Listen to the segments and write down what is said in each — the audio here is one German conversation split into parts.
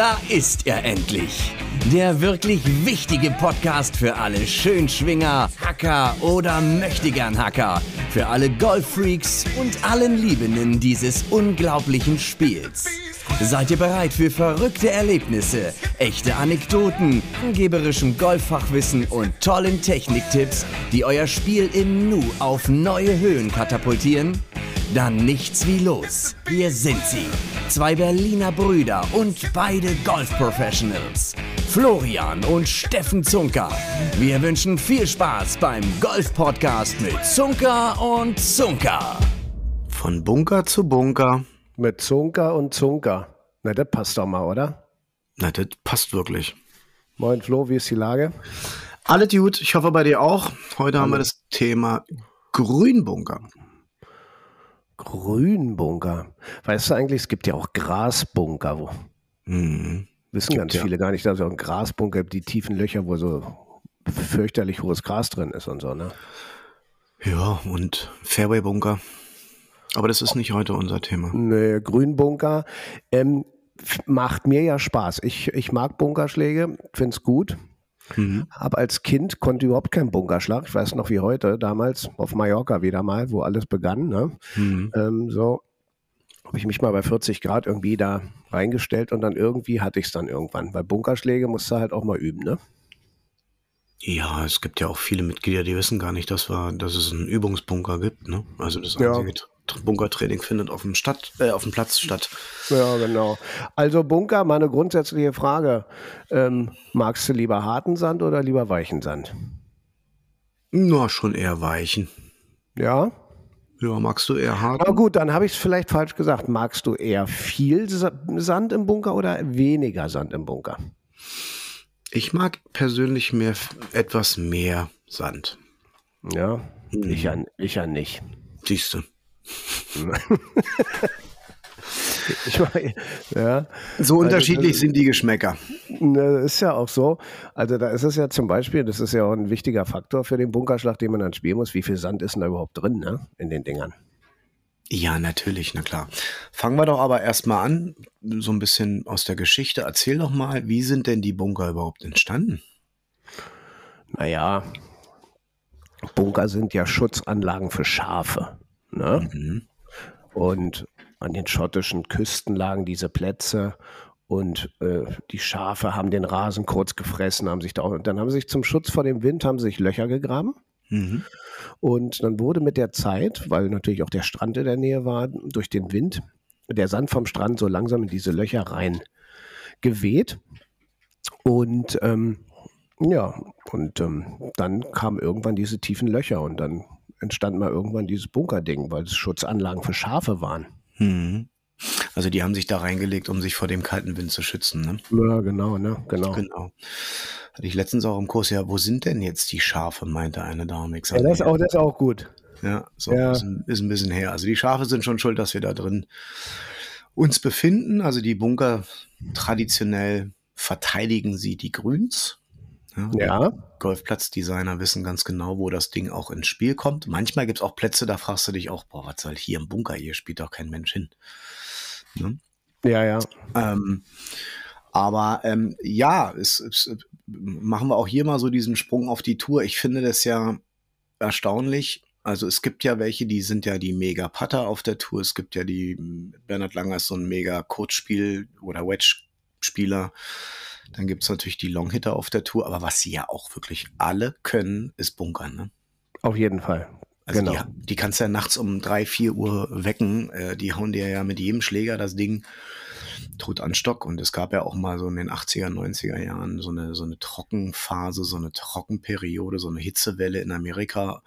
Da ist er endlich. Der wirklich wichtige Podcast für alle Schönschwinger, Hacker oder Möchtegern Hacker. Für alle Golffreaks und allen Liebenden dieses unglaublichen Spiels. Seid ihr bereit für verrückte Erlebnisse, echte Anekdoten, angeberischem Golffachwissen und tollen Techniktipps, die euer Spiel im Nu auf neue Höhen katapultieren? Dann nichts wie los. Hier sind sie. Zwei Berliner Brüder und beide Golf-Professionals. Florian und Steffen Zunker. Wir wünschen viel Spaß beim Golf-Podcast mit Zunker und Zunker. Von Bunker zu Bunker. Mit Zunker und Zunker. Na, das passt doch mal, oder? Na, das passt wirklich. Moin Flo, wie ist die Lage? Alle gut, ich hoffe bei dir auch. Heute Hallo. haben wir das Thema Grünbunker. Grünbunker. Weißt du eigentlich, es gibt ja auch Grasbunker. Wo mhm. Wissen ganz ja. viele gar nicht, dass es auch ein Grasbunker gibt, die tiefen Löcher, wo so fürchterlich hohes Gras drin ist und so, ne? Ja, und Fairway-Bunker. Aber das ist nicht heute unser Thema. Nee, Grünbunker ähm, macht mir ja Spaß. Ich, ich mag Bunkerschläge, finde es gut. Mhm. Aber als Kind konnte überhaupt kein Bunkerschlag. Ich weiß noch wie heute, damals auf Mallorca wieder mal, wo alles begann. Ne? Mhm. Ähm, so habe ich mich mal bei 40 Grad irgendwie da reingestellt und dann irgendwie hatte ich es dann irgendwann. Bei Bunkerschläge musst du halt auch mal üben, ne? Ja, es gibt ja auch viele Mitglieder, die wissen gar nicht, dass, wir, dass es einen Übungsbunker gibt. Ne? Also das einzige ja. Bunkertraining findet auf dem, Stadt, äh, auf dem Platz statt. Ja, genau. Also Bunker, mal eine grundsätzliche Frage. Ähm, magst du lieber harten Sand oder lieber weichen Sand? Na, schon eher weichen. Ja? Ja, magst du eher hart? Na gut, dann habe ich es vielleicht falsch gesagt. Magst du eher viel Sand im Bunker oder weniger Sand im Bunker? Ich mag persönlich mehr etwas mehr Sand. Ja, hm. ich, ja ich ja nicht. Siehst du. Ich meine, ja. So also unterschiedlich also, sind die Geschmäcker. Das ist ja auch so. Also da ist es ja zum Beispiel, das ist ja auch ein wichtiger Faktor für den Bunkerschlag, den man dann spielen muss. Wie viel Sand ist denn da überhaupt drin, ne? In den Dingern. Ja, natürlich, na klar. Fangen wir doch aber erstmal an, so ein bisschen aus der Geschichte. Erzähl doch mal, wie sind denn die Bunker überhaupt entstanden? Naja, Bunker sind ja Schutzanlagen für Schafe. Ne? Mhm. Und an den schottischen Küsten lagen diese Plätze und äh, die Schafe haben den Rasen kurz gefressen, haben sich da auch, und dann haben sie sich zum Schutz vor dem Wind haben sich Löcher gegraben. Mhm. Und dann wurde mit der Zeit, weil natürlich auch der Strand in der Nähe war, durch den Wind der Sand vom Strand so langsam in diese Löcher rein geweht. Und ähm, ja, und ähm, dann kamen irgendwann diese tiefen Löcher und dann entstand mal irgendwann dieses Bunkerding, weil es Schutzanlagen für Schafe waren. Hm. Also die haben sich da reingelegt, um sich vor dem kalten Wind zu schützen, ne? Ja, genau, ne? Genau. Genau. Hatte ich letztens auch im Kurs, ja, wo sind denn jetzt die Schafe, meinte eine Dame. Sag, ja, das, ist auch, das ist auch gut. Ja, so ja. Ist, ein, ist ein bisschen her. Also die Schafe sind schon schuld, dass wir da drin uns befinden. Also die Bunker traditionell verteidigen sie die Grüns. Ja. ja. Golfplatzdesigner wissen ganz genau, wo das Ding auch ins Spiel kommt. Manchmal gibt es auch Plätze, da fragst du dich auch, boah, was soll hier im Bunker? Hier spielt doch kein Mensch hin. Ne? Ja, ja. Ähm, aber ähm, ja, es, es, machen wir auch hier mal so diesen Sprung auf die Tour. Ich finde das ja erstaunlich. Also es gibt ja welche, die sind ja die mega Putter auf der Tour. Es gibt ja die, Bernhard Langer ist so ein mega Coach-Spiel oder Wedge-Spieler. Dann gibt es natürlich die Longhitter auf der Tour, aber was sie ja auch wirklich alle können, ist bunkern. Ne? Auf jeden Fall. Also genau. die, die kannst du ja nachts um drei, vier Uhr wecken. Äh, die hauen dir ja mit jedem Schläger das Ding tot an Stock. Und es gab ja auch mal so in den 80er, 90er Jahren so eine, so eine Trockenphase, so eine Trockenperiode, so eine Hitzewelle in Amerika.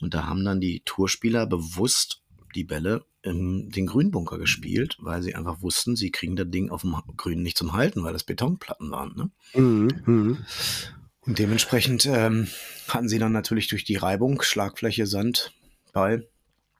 Und da haben dann die Tourspieler bewusst die Bälle in den Grünbunker gespielt, weil sie einfach wussten, sie kriegen das Ding auf dem Grün nicht zum Halten, weil das Betonplatten waren. Ne? Mhm. mhm. Und dementsprechend ähm, hatten sie dann natürlich durch die Reibung, Schlagfläche, Sand, Ball,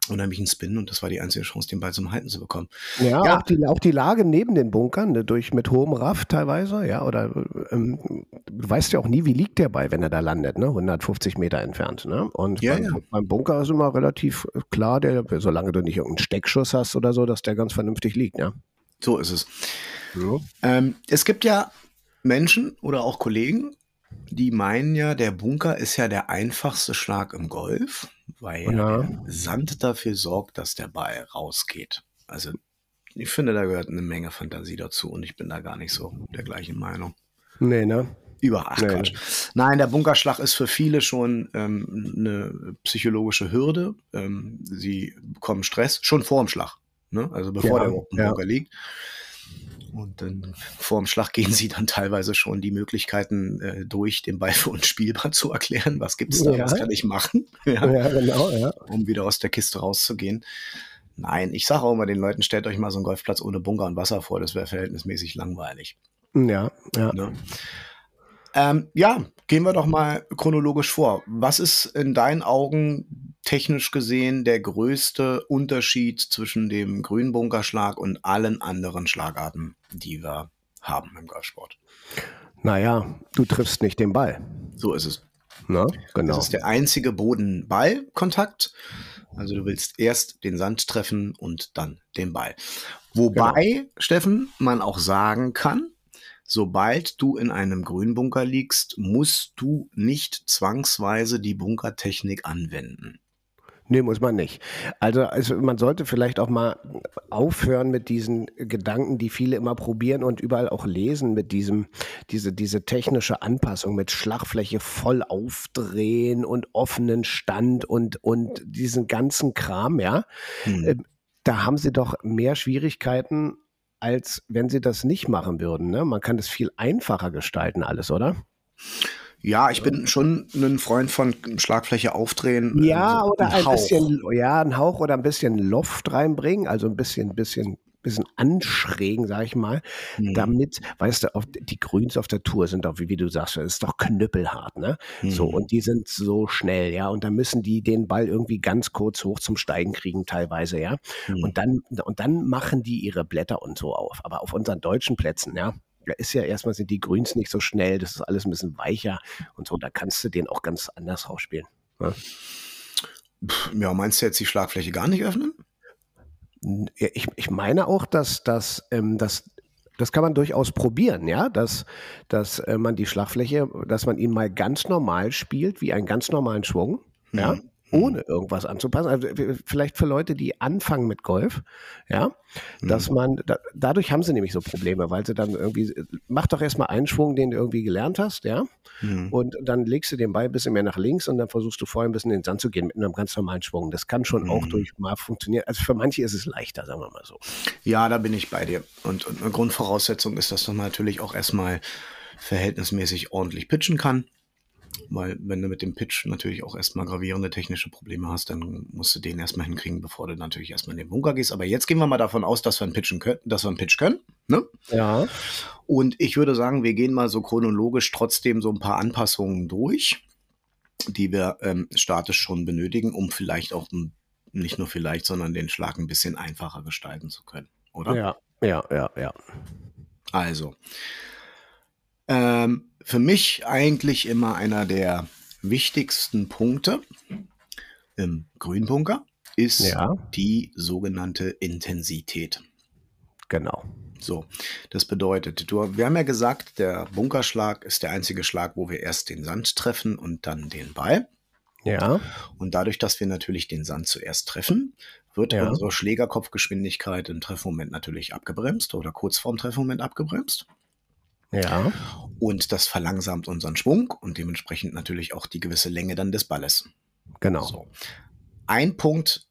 unheimlichen Spin und das war die einzige Chance, den Ball zum Halten zu bekommen. Ja, ja. Auch, die, auch die Lage neben den Bunkern, ne, durch mit hohem Raff teilweise, ja, oder ähm, du weißt ja auch nie, wie liegt der Ball, wenn er da landet, ne? 150 Meter entfernt. Ne? Und ja, beim, ja. beim, Bunker ist immer relativ klar, der, solange du nicht irgendeinen Steckschuss hast oder so, dass der ganz vernünftig liegt, ja. So ist es. Ähm, es gibt ja Menschen oder auch Kollegen, die meinen ja, der Bunker ist ja der einfachste Schlag im Golf, weil ja. Sand dafür sorgt, dass der Ball rausgeht. Also ich finde, da gehört eine Menge Fantasie dazu und ich bin da gar nicht so der gleichen Meinung. Nee, ne? Über ach nee, Quatsch. Nein, der Bunkerschlag ist für viele schon ähm, eine psychologische Hürde. Ähm, sie bekommen Stress schon vor dem Schlag, ne? also bevor ja, der im ja. Bunker liegt. Und dann vor dem Schlag gehen sie dann teilweise schon die Möglichkeiten äh, durch, den Ball für uns spielbar zu erklären. Was gibt es da? Ja. Was kann ich machen? ja. ja, genau, ja. Um wieder aus der Kiste rauszugehen. Nein, ich sage auch immer den Leuten, stellt euch mal so einen Golfplatz ohne Bunker und Wasser vor, das wäre verhältnismäßig langweilig. Ja, ja. Ne? Ähm, ja, gehen wir doch mal chronologisch vor. Was ist in deinen Augen technisch gesehen der größte Unterschied zwischen dem Grünbunkerschlag und allen anderen Schlagarten, die wir haben im Golfsport? Naja, du triffst nicht den Ball. So ist es. Na, genau. Das ist der einzige Boden-Ball-Kontakt. Also du willst erst den Sand treffen und dann den Ball. Wobei, genau. Steffen, man auch sagen kann, sobald du in einem Grünbunker liegst, musst du nicht zwangsweise die Bunkertechnik anwenden. Nee, muss man nicht. Also, also man sollte vielleicht auch mal aufhören mit diesen Gedanken, die viele immer probieren und überall auch lesen, mit diesem, diese, diese technische Anpassung, mit Schlagfläche voll aufdrehen und offenen Stand und, und diesen ganzen Kram, ja. Hm. Da haben sie doch mehr Schwierigkeiten, als wenn sie das nicht machen würden. Ne? Man kann das viel einfacher gestalten, alles, oder? Ja, ich bin schon ein Freund von Schlagfläche aufdrehen. Ja, so oder ein, ein bisschen, ja, ein Hauch oder ein bisschen Loft reinbringen, also ein bisschen, bisschen bisschen anschrägen, sag ich mal, mhm. damit, weißt du, auf, die Grüns auf der Tour sind doch, wie, wie du sagst, das ist doch knüppelhart, ne? Mhm. So, und die sind so schnell, ja, und dann müssen die den Ball irgendwie ganz kurz hoch zum Steigen kriegen, teilweise, ja. Mhm. Und dann, und dann machen die ihre Blätter und so auf. Aber auf unseren deutschen Plätzen, ja, da ist ja erstmal sind die Grüns nicht so schnell, das ist alles ein bisschen weicher und so, da kannst du den auch ganz anders rausspielen. Ne? Ja, meinst du jetzt die Schlagfläche gar nicht öffnen? Ich, ich meine auch, dass, dass, ähm, dass das kann man durchaus probieren, ja, dass, dass äh, man die Schlagfläche, dass man ihn mal ganz normal spielt, wie einen ganz normalen Schwung, ja, mhm ohne irgendwas anzupassen. Also vielleicht für Leute, die anfangen mit Golf, ja, dass mhm. man, da, dadurch haben sie nämlich so Probleme, weil sie dann irgendwie, mach doch erstmal einen Schwung, den du irgendwie gelernt hast, ja, mhm. und dann legst du den Ball ein bisschen mehr nach links und dann versuchst du vorher ein bisschen in den Sand zu gehen mit einem ganz normalen Schwung. Das kann schon mhm. auch durch mal funktionieren. Also für manche ist es leichter, sagen wir mal so. Ja, da bin ich bei dir. Und, und eine Grundvoraussetzung ist, dass man natürlich auch erstmal verhältnismäßig ordentlich pitchen kann. Weil wenn du mit dem Pitch natürlich auch erstmal gravierende technische Probleme hast, dann musst du den erstmal hinkriegen, bevor du natürlich erstmal in den Bunker gehst. Aber jetzt gehen wir mal davon aus, dass wir einen, Pitchen können, dass wir einen Pitch können. Ne? Ja. Und ich würde sagen, wir gehen mal so chronologisch trotzdem so ein paar Anpassungen durch, die wir ähm, statisch schon benötigen, um vielleicht auch nicht nur vielleicht, sondern den Schlag ein bisschen einfacher gestalten zu können, oder? Ja, ja, ja, ja. Also, ähm, für mich eigentlich immer einer der wichtigsten Punkte im Grünbunker ist ja. die sogenannte Intensität. Genau. So, das bedeutet, du, wir haben ja gesagt, der Bunkerschlag ist der einzige Schlag, wo wir erst den Sand treffen und dann den Ball. Ja. Und dadurch, dass wir natürlich den Sand zuerst treffen, wird ja. unsere Schlägerkopfgeschwindigkeit im Treffmoment natürlich abgebremst oder kurz vorm Treffmoment abgebremst. Ja. Und das verlangsamt unseren Schwung und dementsprechend natürlich auch die gewisse Länge dann des Balles. Genau. So. Ein Punkt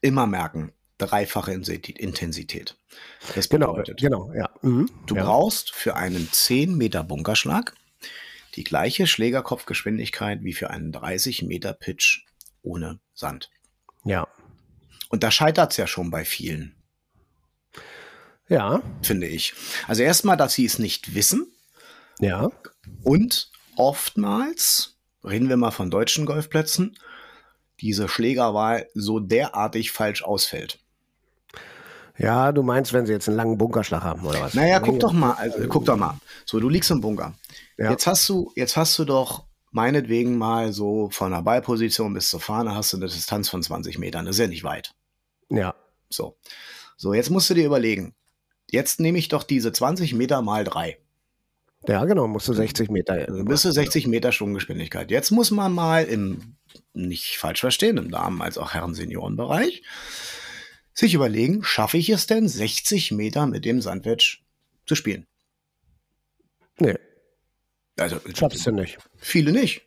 immer merken, dreifache Intensität. Das genau, bedeutet, genau, genau ja. Mhm, du ja. brauchst für einen 10 Meter Bunkerschlag die gleiche Schlägerkopfgeschwindigkeit wie für einen 30 Meter Pitch ohne Sand. Ja. Und da scheitert es ja schon bei vielen. Ja. Finde ich. Also erstmal, dass sie es nicht wissen. Ja. Und oftmals, reden wir mal von deutschen Golfplätzen, diese Schlägerwahl so derartig falsch ausfällt. Ja, du meinst, wenn sie jetzt einen langen Bunkerschlag haben oder was? Naja, guck doch mal, also, guck doch mal. So, du liegst im Bunker. Ja. Jetzt hast du, jetzt hast du doch meinetwegen mal so von der Ballposition bis zur Fahne hast du eine Distanz von 20 Metern. Das ist ja nicht weit. Ja. So. So, jetzt musst du dir überlegen, jetzt nehme ich doch diese 20 Meter mal drei. Ja, genau, musst du 60 Meter. Dann bist du 60 Meter Schwunggeschwindigkeit. Jetzt muss man mal im, nicht falsch verstehen, im Damen- als auch Herren-Seniorenbereich, sich überlegen, schaffe ich es denn, 60 Meter mit dem Sandwich zu spielen? Nee, Also, schaffst du nicht. viele nicht.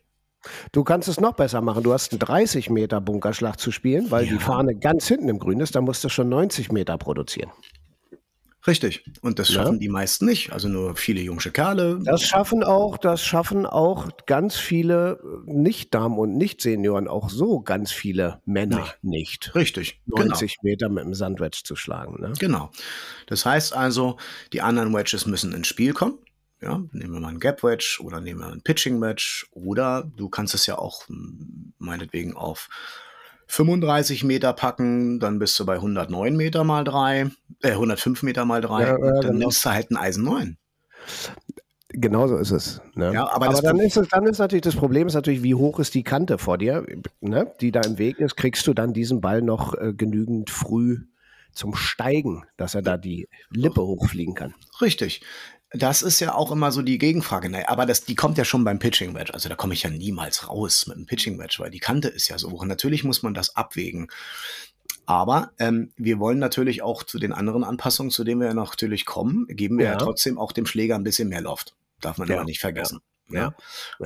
Du kannst es noch besser machen. Du hast einen 30 Meter Bunkerschlag zu spielen, weil Ja. die Fahne ganz hinten im Grün ist. Da musst du schon 90 Meter produzieren. Richtig. Und das Ja. schaffen die meisten nicht. Also nur viele jungsche Kerle. Das schaffen auch, das schaffen auch ganz viele äh, Nicht-Damen und Nicht-Senioren, auch so ganz viele Männer nicht. Richtig. Genau. 90 Meter mit dem Sandwich zu schlagen. Ne? Genau. Das heißt also, die anderen Wedges müssen ins Spiel kommen. Ja, nehmen wir mal einen Gap Wedge oder nehmen wir einen Pitching Wedge oder du kannst es ja auch meinetwegen auf 35 Meter packen, dann bist du bei 109 Meter mal 3, äh, 105 Meter mal 3, Ja, ja, dann genau. nimmst du halt ein Eisen 9. Genauso ist es. Ne? Ja, aber aber dann, ist es, dann ist natürlich das Problem, ist natürlich, wie hoch ist die Kante vor dir, ne? die da im Weg ist. Kriegst du dann diesen Ball noch äh, genügend früh zum Steigen, dass er da die Lippe hochfliegen kann? Richtig. Das ist ja auch immer so die Gegenfrage. Naja, aber das, die kommt ja schon beim Pitching Wedge. Also da komme ich ja niemals raus mit dem Pitching Wedge, weil die Kante ist ja so hoch. Und natürlich muss man das abwägen. Aber ähm, wir wollen natürlich auch zu den anderen Anpassungen, zu denen wir ja natürlich kommen, geben wir ja, Ja. trotzdem auch dem Schläger ein bisschen mehr Loft. Darf man Ja. aber nicht vergessen. Ja. Ja.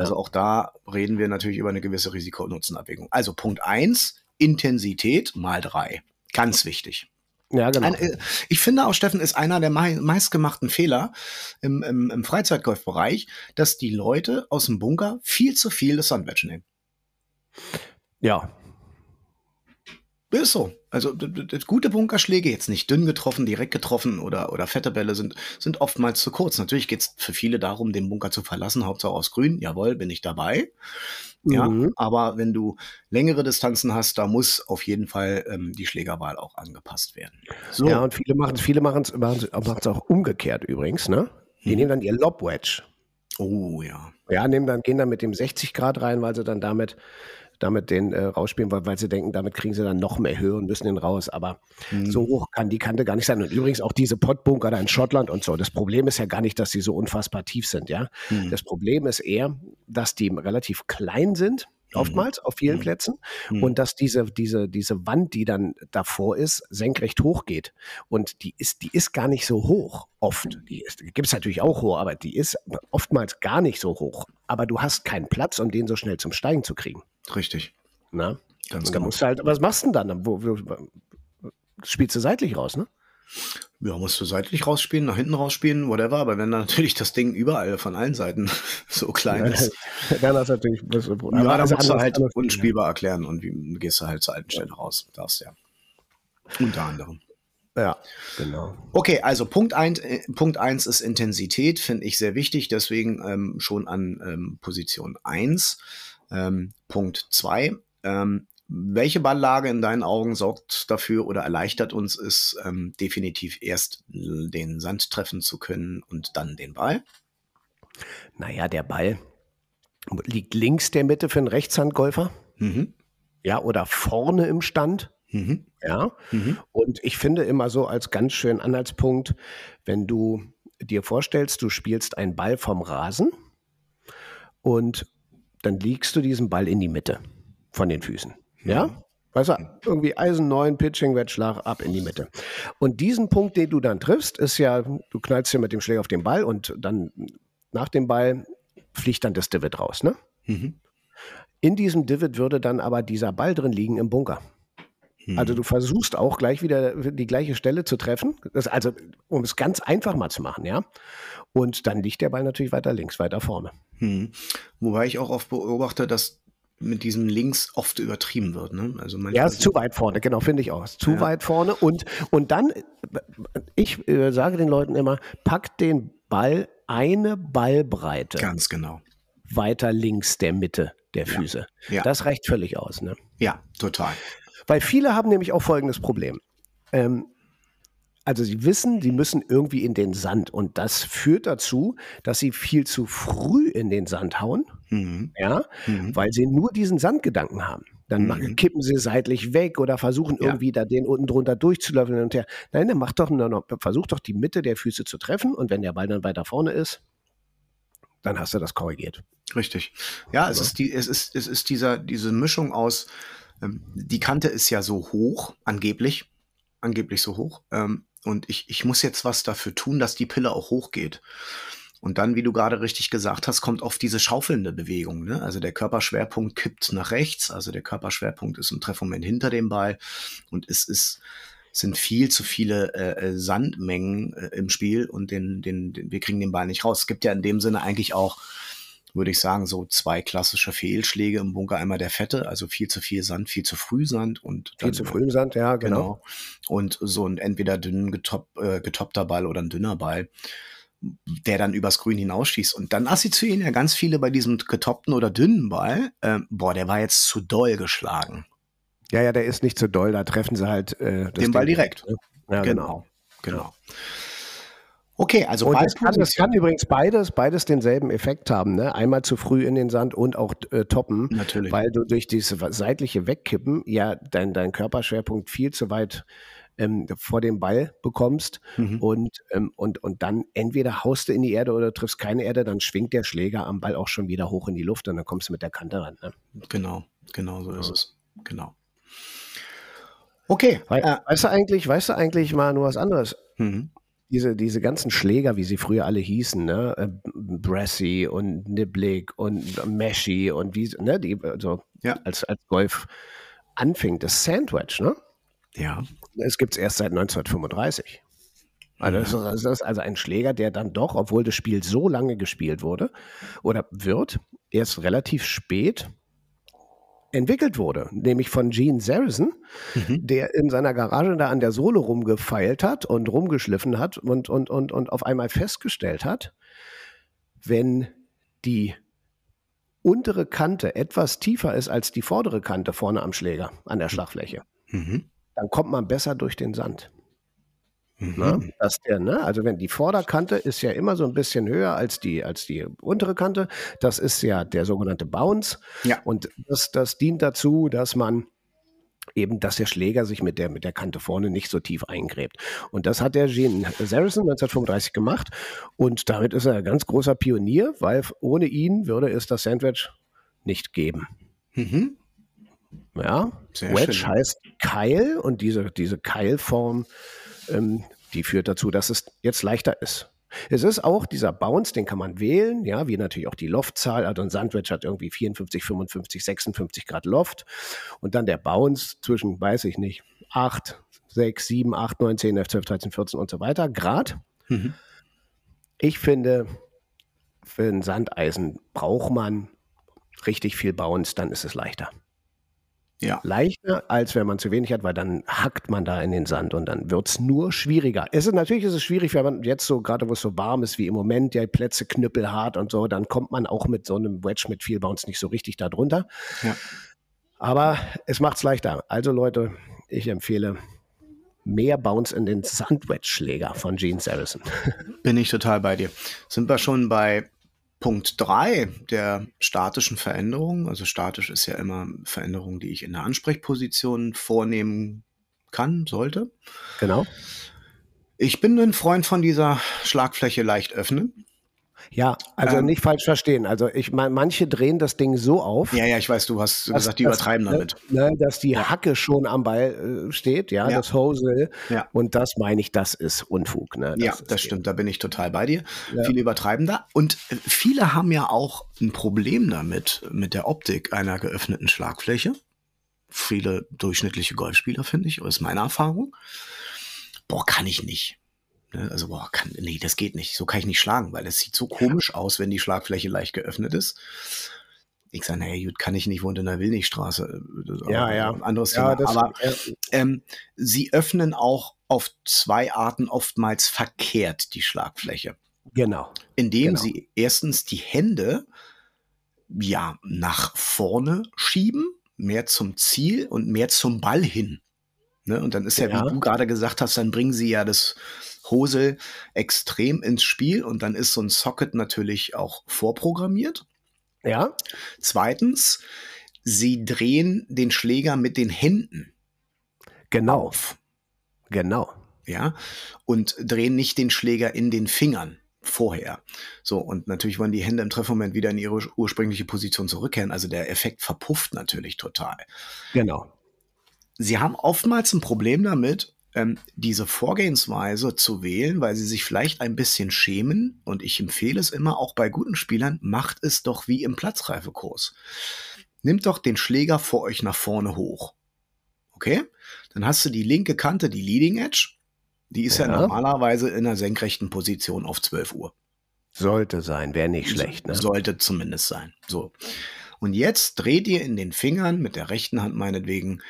Also auch da reden wir natürlich über eine gewisse Risiko-Nutzen-Abwägung. Also Punkt eins Intensität mal drei. Ganz wichtig. Ja, genau. Ein, äh, ich finde auch, Steffen, ist einer der mei meistgemachten Fehler im, im, im Freizeitgolfbereich, dass die Leute aus dem Bunker viel zu viel das Sandwich nehmen. ja, Ist so. Also gute Bunkerschläge, jetzt nicht dünn getroffen, direkt getroffen oder, oder fette Bälle sind, sind oftmals zu kurz. Natürlich geht es für viele darum, den Bunker zu verlassen, Hauptsache aus Grün. Jawohl, bin ich dabei. Ja, Mhm. aber wenn du längere Distanzen hast, da muss auf jeden Fall ähm, die Schlägerwahl auch angepasst werden. So, Ja, und viele machen es viele machen's, machen's, machen's auch umgekehrt übrigens, ne? Die Mhm. nehmen dann ihr Lob Wedge. oh ja. Ja, nehmen dann, gehen dann mit dem 60 Grad rein, weil sie dann damit, damit den äh, rausspielen, weil, weil sie denken, damit kriegen sie dann noch mehr Höhe und müssen den raus. Aber Mhm. so hoch kann die Kante gar nicht sein. Und übrigens auch diese Pottbunker da in Schottland und so. Das Problem ist ja gar nicht, dass sie so unfassbar tief sind, ja. Mhm. Das Problem ist eher, dass die relativ klein sind, oftmals auf vielen Mhm. Plätzen. Mhm. Und dass diese, diese, diese Wand, die dann davor ist, senkrecht hochgeht. Und die ist, die ist gar nicht so hoch, oft. Die, gibt es natürlich auch hoch, aber die ist oftmals gar nicht so hoch. Aber du hast keinen Platz, um den so schnell zum Steigen zu kriegen. Richtig. Na? Ganz Und genau. musst du halt, was machst du denn dann? Wo, wo, spielst du seitlich raus, ne? ja, musst du seitlich rausspielen, nach hinten rausspielen, whatever, aber wenn dann natürlich das Ding überall von allen Seiten so klein ja, ist. Dann hast du natürlich das Ja, da musst du halt unspielbar ja. erklären und wie gehst du halt zur alten Stelle raus. Darfst ja. Unter anderem. Ja, genau. Okay, also Punkt 1 äh, Punkt eins ist Intensität, finde ich sehr wichtig, deswegen ähm, schon an ähm, Position 1. Ähm, Punkt 2 welche Balllage in deinen Augen sorgt dafür oder erleichtert uns, ist ähm, definitiv erst den Sand treffen zu können und dann den Ball. Naja, der Ball liegt links der Mitte für einen Rechtshandgolfer. Mhm. Ja, oder vorne im Stand. Mhm. Ja. Mhm. Und ich finde immer so als ganz schönen Anhaltspunkt, wenn du dir vorstellst, du spielst einen Ball vom Rasen und dann liegst du diesen Ball in die Mitte von den Füßen. Ja? Weißt du, irgendwie Eisen 9, Pitching, Wettschlag ab in die Mitte. Und diesen Punkt, den du dann triffst, ist ja, du knallst hier mit dem Schläger auf den Ball und dann nach dem Ball fliegt dann das Divot raus. Ne? Mhm. In diesem Divot würde dann aber dieser Ball drin liegen im Bunker. Mhm. Also du versuchst auch gleich wieder die gleiche Stelle zu treffen. Das, also um es ganz einfach mal zu machen, ja. Und dann liegt der Ball natürlich weiter links, weiter vorne. Hm. Wobei ich auch oft beobachte, dass mit diesem Links oft übertrieben wird. Ne? Also Ja, ist zu weit vorne, genau, finde ich auch. Ist zu Ja. weit vorne. Und, und dann, ich äh, sage den Leuten immer, packt den Ball eine Ballbreite ganz genau. weiter links der Mitte der Füße. Ja. Das reicht völlig aus. Ne? Ja, total. Weil viele haben nämlich auch folgendes Problem. Ähm, also sie wissen, sie müssen irgendwie in den Sand und das führt dazu, dass sie viel zu früh in den Sand hauen, Mhm. ja, Mhm. weil sie nur diesen Sandgedanken haben. Dann Mhm. kippen sie seitlich weg oder versuchen Ja. irgendwie da den unten drunter durchzulaufen hin und her. Nein, dann mach doch nur noch, versuch doch die Mitte der Füße zu treffen und wenn der Ball dann weiter vorne ist, dann hast du das korrigiert. Richtig. Ja, es Ja. ist die, es ist, es ist dieser, diese Mischung aus, ähm, die Kante ist ja so hoch, angeblich, angeblich so hoch. Ähm, und ich, ich muss jetzt was dafür tun, dass die Pille auch hochgeht. Und dann, wie du gerade richtig gesagt hast, kommt oft diese schaufelnde Bewegung. Ne? Also der Körperschwerpunkt kippt nach rechts, also der Körperschwerpunkt ist im Treffmoment hinter dem Ball und es ist sind viel zu viele äh, äh, Sandmengen äh, im Spiel und den, den, den, wir kriegen den Ball nicht raus. Es gibt ja in dem Sinne eigentlich auch, würde ich sagen, so zwei klassische Fehlschläge im Bunker. Einmal der Fette, also viel zu viel Sand, viel zu früh Sand und Viel zu früh Sand, ja, genau. Genau. Und so ein entweder dünn getop, äh, getoppter Ball oder ein dünner Ball, der dann übers Grün hinausschießt. Und dann assoziieren ja ganz viele bei diesem getoppten oder dünnen Ball, ähm, boah, der war jetzt zu doll geschlagen. Ja, ja, der ist nicht so doll, da treffen sie halt äh, das Den Ball direkt. Ja, genau. Genau. Okay, also Und es kann, es Ballposition. kann übrigens beides, beides denselben Effekt haben. Ne? Einmal zu früh in den Sand und auch äh, toppen, Natürlich. weil du durch diese seitliche Wegkippen ja dein, dein Körperschwerpunkt viel zu weit ähm, vor dem Ball bekommst Mhm. und, ähm, und, und dann entweder haust du in die Erde oder triffst keine Erde, dann schwingt der Schläger am Ball auch schon wieder hoch in die Luft und dann kommst du mit der Kante ran. Ne? Genau, genau so ist es. Genau. Okay. Wei Äh, weißt du eigentlich, weißt du eigentlich mal nur was anderes? mhm. diese, diese ganzen Schläger, wie sie früher alle hießen, ne? äh, Brassy und Niblick und Meshy und wie, ne, die, also Ja. als, als Golf anfing, das Sandwich, ne? Ja. Es gibt es erst seit 1935. Also das, ist, das ist also ein Schläger, der dann doch, obwohl das Spiel so lange gespielt wurde oder wird, erst relativ spät entwickelt wurde, nämlich von Gene Saracen, Mhm. der in seiner Garage da an der Sohle rumgefeilt hat und rumgeschliffen hat und, und, und, und auf einmal festgestellt hat, wenn die untere Kante etwas tiefer ist als die vordere Kante vorne am Schläger, an der Schlagfläche, Mhm. Dann kommt man besser durch den Sand. Mhm. Ne? Dass der, ne? Also wenn die Vorderkante ist ja immer so ein bisschen höher als die, als die untere Kante. Das ist ja der sogenannte Bounce. Ja. Und das, das dient dazu, dass man eben, dass der Schläger sich mit der, mit der Kante vorne nicht so tief eingräbt. Und das hat der Gene Saracen 1935 gemacht. Und damit ist er ein ganz großer Pionier, weil ohne ihn würde es das Sandwich nicht geben. Mhm. Ja, Sehr Wedge schön. heißt Keil und diese, diese Keilform, ähm, die führt dazu, dass es jetzt leichter ist. Es ist auch dieser Bounce, den kann man wählen, ja, wie natürlich auch die Loftzahl. Also ein Sandwich hat irgendwie 54, 55, 56 Grad Loft. Und dann der Bounce zwischen, weiß ich nicht, 8, 6, 7, 8, 9, 10, 11, 12, 13, 14 und so weiter Grad. Mhm. Ich finde, für ein Sandeisen braucht man richtig viel Bounce, dann ist es leichter Ja. leichter, als wenn man zu wenig hat, weil dann hackt man da in den Sand und dann wird es nur schwieriger. Es ist natürlich ist es schwierig, wenn man jetzt so, gerade wo es so warm ist wie im Moment, die Plätze knüppelhart und so, dann kommt man auch mit so einem Wedge mit viel Bounce nicht so richtig da drunter. Ja. Aber es macht es leichter. Also Leute, ich empfehle mehr Bounce in den Sandwedge-Schläger von Gene Saracen. Bin ich total bei dir. Sind wir schon bei Punkt 3 der statischen Veränderung? Also statisch ist ja immer Veränderung, die ich in der Ansprechposition vornehmen kann, sollte. genau. Ich bin ein Freund von dieser Schlagfläche leicht öffnen. Ja, also Ähm, nicht falsch verstehen. Also ich meine, manche drehen das Ding so auf. Ja, ja, ich weiß, du hast dass- gesagt, die dass- übertreiben damit. Ne, dass die Hacke schon am Ball äh, steht, ja, Ja. das Hosel. Ja. Und das meine ich, das ist Unfug. Ne? ja, ist das stimmt, da bin ich total bei dir. Ja. Viele übertreiben da. Und äh, viele haben ja auch ein Problem damit, mit der Optik einer geöffneten Schlagfläche. Viele durchschnittliche Golfspieler, finde ich, ist meine Erfahrung. Boah, kann ich nicht. Ne, Also, boah, kann, nee, das geht nicht. So kann ich nicht schlagen, weil es sieht so komisch aus, wenn die Schlagfläche leicht geöffnet ist. Ich sage, hey, gut, kann ich nicht, wohnt in der Willnichstraße. Ja, ja. Anderes Ja, Thema. das, Aber ja, ähm, sie öffnen auch auf zwei Arten oftmals verkehrt die Schlagfläche. genau. Indem Genau. sie erstens die Hände ja nach vorne schieben, mehr zum Ziel und mehr zum Ball hin. Ne? Und dann ist ja, Ja. wie du gerade gesagt hast, dann bringen sie ja das Hosel extrem ins Spiel und dann ist so ein Socket natürlich auch vorprogrammiert. Ja, Zweitens, Sie drehen den Schläger mit den Händen Genau, auf. genau. ja, und drehen nicht den Schläger in den Fingern vorher. So, und natürlich wollen die Hände im Treffmoment wieder in ihre ursprüngliche Position zurückkehren. Also der Effekt verpufft natürlich total. Genau. Sie haben oftmals ein Problem damit, ähm, diese Vorgehensweise zu wählen, weil sie sich vielleicht ein bisschen schämen. Und ich empfehle es immer auch bei guten Spielern, macht es doch wie im Platzreifekurs. Nimmt doch den Schläger vor euch nach vorne hoch. Okay? Dann hast du die linke Kante, die Leading Edge. Die ist ja, Ja. normalerweise in einer senkrechten Position auf 12 Uhr. Sollte sein, wäre nicht schlecht. Ne? Sollte zumindest sein. So. Und jetzt dreht ihr in den Fingern mit der rechten Hand meinetwegen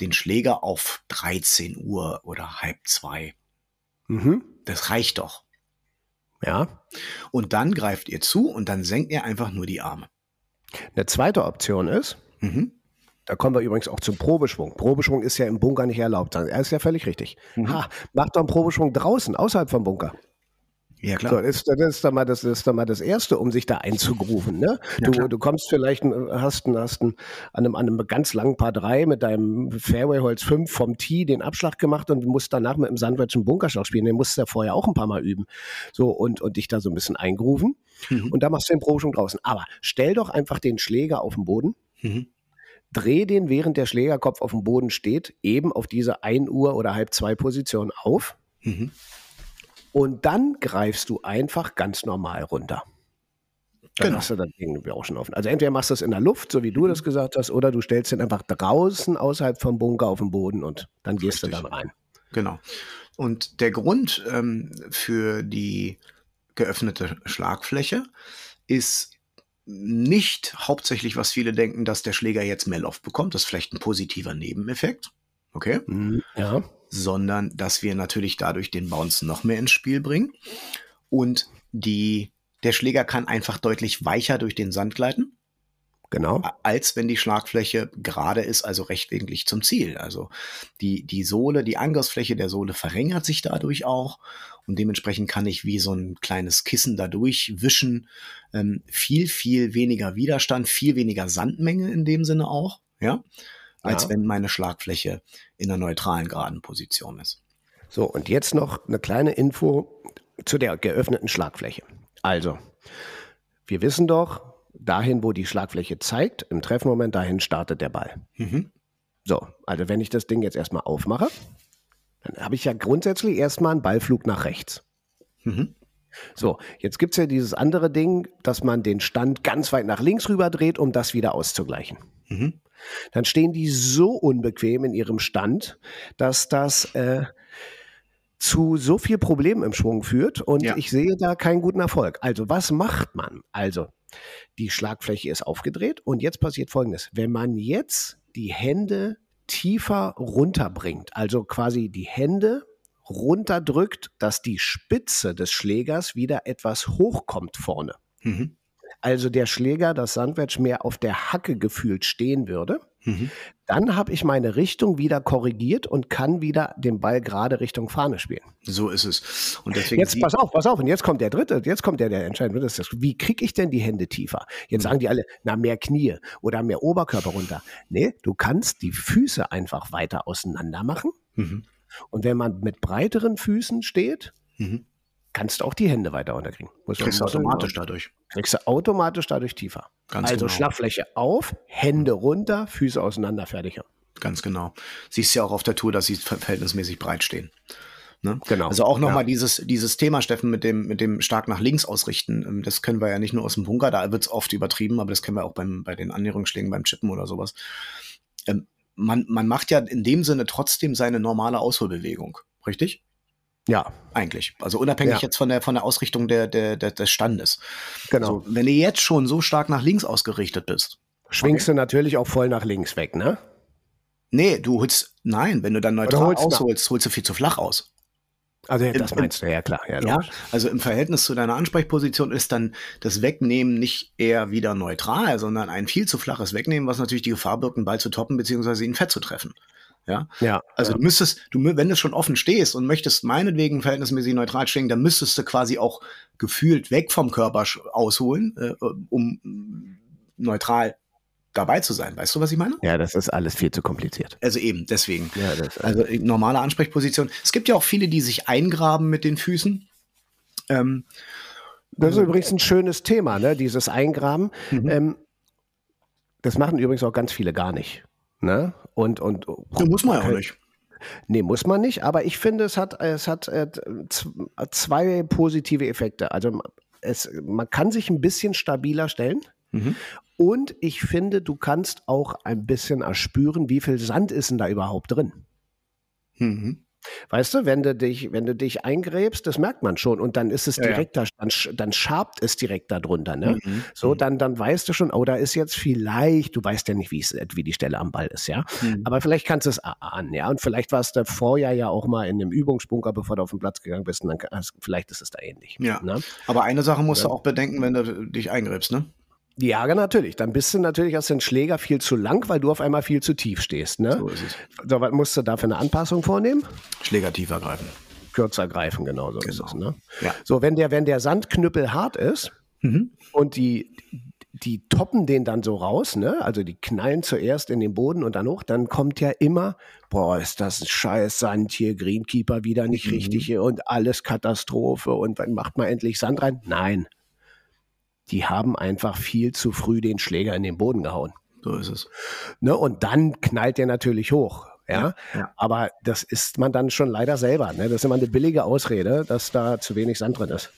den Schläger auf 13 Uhr oder halb zwei. Mhm. Das reicht doch. Ja. Und dann greift ihr zu und dann senkt ihr einfach nur die Arme. Eine zweite Option ist, Mhm. da kommen wir übrigens auch zum Probeschwung. Probeschwung ist ja im Bunker nicht erlaubt. Er ist ja völlig richtig. Mhm. Ha, mach doch einen Probeschwung draußen, außerhalb vom Bunker. Ja, So, klar. das, ist- das, ist dann mal das, das ist dann mal das Erste, um sich da einzugrufen. Ne? Ja, du, kommst vielleicht, ein- hast, hast an, einem, an einem ganz langen Paar 3 mit deinem Fairway-Holz 5 vom Tee den Abschlag gemacht und musst danach mit dem Sandwich einen Bunkerschlag spielen. Den musst du ja vorher auch ein paar Mal üben. So, und, und dich da so ein bisschen eingrufen. Mhm. Und da machst du den Probeschwung draußen. Aber stell doch einfach den Schläger auf den Boden. Mhm. Dreh den, während der Schlägerkopf auf dem Boden steht, eben auf diese 1 Uhr oder halb zwei Position auf. Mhm. Und dann greifst du einfach ganz normal runter. Dann Genau. hast du das Ding auch schon offen. Also entweder machst du es in der Luft, so wie du Mhm. das gesagt hast, oder du stellst den einfach draußen außerhalb vom Bunker auf den Boden und dann gehst Richtig. du dann rein. Genau. Und der Grund ähm, für die geöffnete Schlagfläche ist nicht hauptsächlich, was viele denken, dass der Schläger jetzt mehr Loft bekommt. Das ist vielleicht ein positiver Nebeneffekt. Okay. Mhm. Ja, sondern dass wir natürlich dadurch den Bounce noch mehr ins Spiel bringen. Und die, der Schläger kann einfach deutlich weicher durch den Sand gleiten, genau. als wenn die Schlagfläche gerade ist, also rechtwinklig zum Ziel. Also die, die Sohle, die Angriffsfläche der Sohle verringert sich dadurch auch. Und dementsprechend kann ich wie so ein kleines Kissen dadurch wischen. Ähm, viel, viel weniger Widerstand, viel weniger Sandmenge in dem Sinne auch, ja, als Ja. wenn meine Schlagfläche in einer neutralen geraden Position ist. So, und jetzt noch eine kleine Info zu der geöffneten Schlagfläche. Also, wir wissen doch, dahin, wo die Schlagfläche zeigt, im Treffmoment, dahin startet der Ball. Mhm. So, also wenn ich das Ding jetzt erstmal aufmache, dann habe ich ja grundsätzlich erstmal einen Ballflug nach rechts. Mhm. So, jetzt gibt es ja dieses andere Ding, dass man den Stand ganz weit nach links rüber dreht, um das wieder auszugleichen. Mhm. Dann stehen die so unbequem in ihrem Stand, dass das äh, zu so viel Problemen im Schwung führt und Ja. ich sehe da keinen guten Erfolg. Also was macht man? Also die Schlagfläche ist aufgedreht und jetzt passiert Folgendes. Wenn man jetzt die Hände tiefer runterbringt, also quasi die Hände runterdrückt, dass die Spitze des Schlägers wieder etwas hochkommt vorne. Mhm. Also der Schläger, das Sandwich mehr auf der Hacke gefühlt stehen würde, Mhm. dann habe ich meine Richtung wieder korrigiert und kann wieder den Ball gerade Richtung Fahne spielen. So ist es. Und deswegen Jetzt pass auf, pass auf, und jetzt kommt der dritte, jetzt kommt der, der entscheidende. Das ist wie kriege ich denn die Hände tiefer? Jetzt sagen die alle, na, mehr Knie oder mehr Oberkörper runter. Nee, du kannst die Füße einfach weiter auseinander machen. Mhm. Und wenn man mit breiteren Füßen steht, Mhm. Kannst du auch die Hände weiter runterkriegen. Musst Kriegst du automatisch dadurch. Kriegst du automatisch dadurch tiefer. Ganz also genau. Schlagfläche auf, Hände runter, Füße auseinander, fertig. Ganz genau. Siehst ja auch auf der Tour, dass sie ver- verhältnismäßig breit stehen. Ne? Genau. Also auch nochmal Ja. dieses, dieses Thema, Steffen, mit dem, mit dem stark nach links ausrichten. ähm, Das können wir ja nicht nur aus dem Bunker, da wird es oft übertrieben, aber das können wir auch beim, bei den Annäherungsschlägen, beim Chippen oder sowas. Ähm, man, man macht ja in dem Sinne trotzdem seine normale Ausholbewegung. Richtig? Ja, Eigentlich. Also unabhängig Ja. jetzt von der, von der Ausrichtung der, der, der, des Standes. genau. So, wenn du jetzt schon so stark nach links ausgerichtet bist, Schwingst du natürlich auch voll nach links weg, ne? nee, du holst, nein, wenn du dann neutral holst ausholst, holst du viel zu flach aus. Also Im- das meinst du, ja klar. Ja, Ja, also im Verhältnis zu deiner Ansprechposition ist dann das Wegnehmen nicht eher wieder neutral, sondern ein viel zu flaches Wegnehmen, was natürlich die Gefahr birgt, einen Ball zu toppen, beziehungsweise ihn fett zu treffen. Ja, ja. also ja. du müsstest, du, wenn du schon offen stehst und möchtest meinetwegen verhältnismäßig neutral stehen, dann müsstest du quasi auch gefühlt weg vom Körper ausholen, äh, um neutral dabei zu sein. Weißt du, was ich meine? Ja, das ist alles viel zu kompliziert. Also eben, deswegen. Ja, das, Also äh, normale Ansprechposition. Es gibt ja auch viele, die sich eingraben mit den Füßen. Ähm, Das ist übrigens ein schönes Thema, ne? dieses Eingraben. Ähm, das machen übrigens auch ganz viele gar nicht. Ne? Und, und da muss man ja auch nicht. nee, muss man nicht, aber ich finde, es hat, es hat äh, zwei positive Effekte. Also es, man kann sich ein bisschen stabiler stellen. Mhm. Und ich finde, du kannst auch ein bisschen erspüren, wie viel Sand ist denn da überhaupt drin. Mhm. Weißt du, wenn du dich, wenn du dich eingräbst, das merkt man schon und dann ist es Ja, ja. direkt da, dann, dann schabt es direkt darunter, ne? Mhm. So, dann, dann weißt du schon, oh, da ist jetzt vielleicht, du weißt ja nicht, wie es, wie die Stelle am Ball ist, ja. Mhm. Aber vielleicht kannst du es erahnen, ja. Und vielleicht warst du vorher ja auch mal in einem Übungsbunker, bevor du auf den Platz gegangen bist, und dann, vielleicht ist es da ähnlich. Ja. Ne? Aber eine Sache musst du auch bedenken, wenn du dich eingräbst, ne? Ja, natürlich. Dann bist du natürlich aus den Schläger viel zu lang, weil du auf einmal viel zu tief stehst, ne? So ist es. So, was musst du da für eine Anpassung vornehmen? Schläger tiefer greifen. Kürzer greifen, genau so ist Genau. es, ne? Ja. So, wenn der, wenn der Sandknüppel hart ist Mhm. und die, die toppen den dann so raus, ne? Also die knallen zuerst in den Boden und dann hoch, dann kommt ja immer, boah, ist das ein scheiß Sand hier, Greenkeeper wieder nicht Mhm. richtig hier und alles Katastrophe und wann macht man endlich Sand rein? Nein. Die haben einfach viel zu früh den Schläger in den Boden gehauen. So ist es. Ne? Und dann knallt der natürlich hoch. Ja? ja. aber das ist man dann schon leider selber. Ne? Das ist immer eine billige Ausrede, dass da zu wenig Sand drin ist.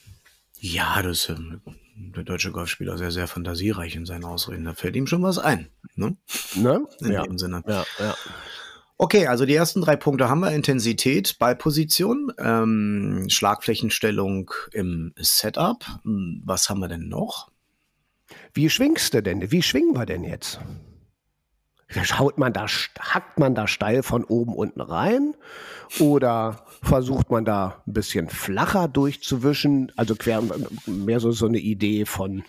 Ja, das ist ähm, der deutsche Golfspieler sehr, sehr fantasiereich in seinen Ausreden. Da fällt ihm schon was ein. Ne? Ne? In Ja. dem Sinne. Ja, ja. Okay, also die ersten drei Punkte haben wir. Intensität, Ballposition, ähm, Schlagflächenstellung im Setup. Hm, Was haben wir denn noch? Wie schwingst du denn? Wie schwingen wir denn jetzt? Schaut man da, hackt man da steil von oben unten rein? Oder versucht man da ein bisschen flacher durchzuwischen? Also quer, mehr so, so eine Idee von,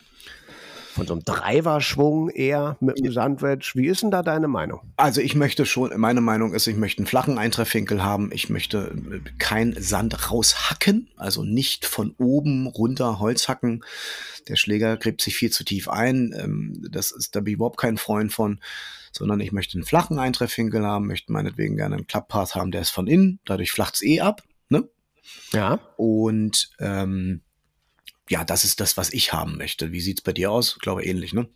von so einem Driverschwung eher mit dem Sandwich. Wie ist denn da deine Meinung? Also ich möchte schon, meine Meinung ist, ich möchte einen flachen Eintreffwinkel haben. Ich möchte äh, kein Sand raushacken, also nicht von oben runter Holz hacken. Der Schläger gräbt sich viel zu tief ein. Ähm, Das ist, da bin ich überhaupt kein Freund von, sondern ich möchte einen flachen Eintreffwinkel haben, möchte meinetwegen gerne einen Klapppath haben, der ist von innen, dadurch flacht's eh ab. Ne? Ja. Und ähm, ja, das ist das, was ich haben möchte. Wie sieht's bei dir aus? Ich glaube ähnlich, ne?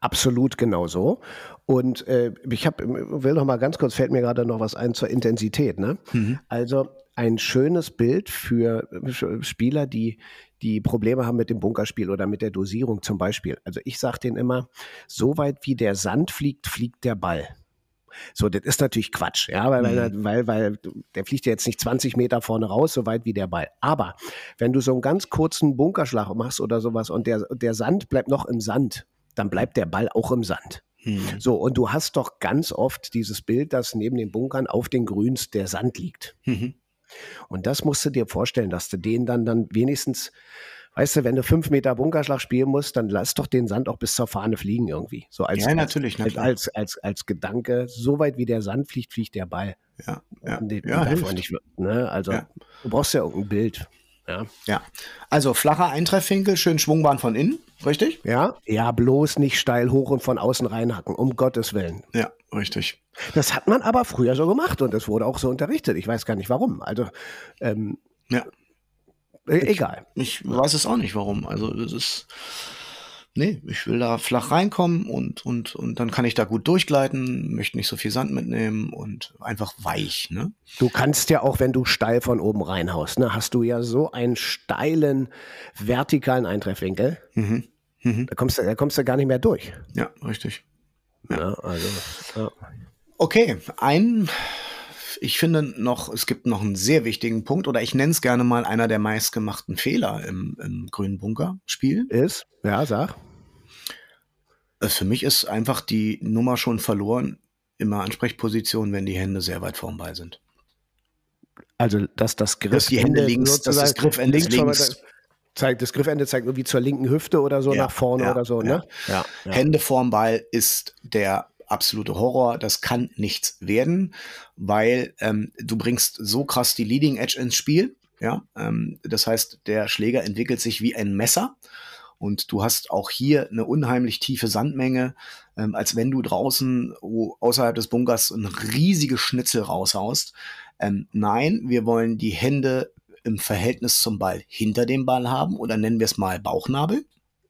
Absolut genau so. Und äh, ich hab, will noch mal ganz kurz, fällt mir gerade noch was ein zur Intensität. Ne? Also ein schönes Bild für Spieler, die, die Probleme haben mit dem Bunkerspiel oder mit der Dosierung zum Beispiel. Also ich sage denen immer, so weit wie der Sand fliegt, fliegt der Ball. So, das ist natürlich Quatsch, ja, weil, weil, weil, weil der fliegt ja jetzt nicht 20 Meter vorne raus, so weit wie der Ball. Aber wenn du so einen ganz kurzen Bunkerschlag machst oder sowas und der, der Sand bleibt noch im Sand, dann bleibt der Ball auch im Sand. So, und du hast doch ganz oft dieses Bild, dass neben den Bunkern auf den Grüns der Sand liegt. Mhm. Und das musst du dir vorstellen, dass du den dann, dann wenigstens, weißt du, wenn du fünf Meter Bunkerschlag spielen musst, dann lass doch den Sand auch bis zur Fahne fliegen irgendwie. So als, Ja, natürlich, na als, als, als, als Gedanke, so weit wie der Sand fliegt, fliegt der Ball. Ja, ja, Den ja, darf hilft. man nicht, ne? Also Ja. du brauchst ja irgendein Bild. Ja. ja. Also flacher Eintreffwinkel, schön Schwungbahn von innen, richtig? ja, ja, bloß nicht steil hoch und von außen reinhacken, um Gottes Willen. Ja, richtig. Das hat man aber früher so gemacht und es wurde auch so unterrichtet. Ich weiß gar nicht warum. Also, ähm, Ja. E- egal. Ich weiß es auch nicht, warum. Also es ist. Nee, ich will da flach reinkommen und, und, und dann kann ich da gut durchgleiten, möchte nicht so viel Sand mitnehmen und einfach weich, ne? Du kannst ja auch, wenn du steil von oben reinhaust, ne, hast du ja so einen steilen vertikalen Eintreffwinkel. Mhm. Mhm. Da kommst du, da kommst du gar nicht mehr durch. Ja, richtig. Ja, also, ja. Okay, ein, ich finde noch, es gibt noch einen sehr wichtigen Punkt, oder ich nenne es gerne mal einer der meistgemachten Fehler im, im grünen Bunker-Spiel. Ist, ja, sag. Äh, Für mich ist einfach die Nummer schon verloren, immer Ansprechposition, wenn die Hände sehr weit vorm Ball sind. Also, dass das Griff Dass die Hände links, dass das Griffende links, links. zeigt, das Griffende zeigt irgendwie zur linken Hüfte oder so Ja, nach vorne ja, oder so, ne? Ja, ja. Hände vorm Ball ist der absolute Horror. Das kann nichts werden, weil ähm, du bringst so krass die Leading Edge ins Spiel. Ja, ähm, das heißt, der Schläger entwickelt sich wie ein Messer Und du hast auch hier eine unheimlich tiefe Sandmenge, ähm, als wenn du draußen oh, außerhalb des Bunkers ein riesiges Schnitzel raushaust. Ähm, nein, wir wollen die Hände im Verhältnis zum Ball hinter dem Ball haben oder nennen wir es mal Bauchnabel.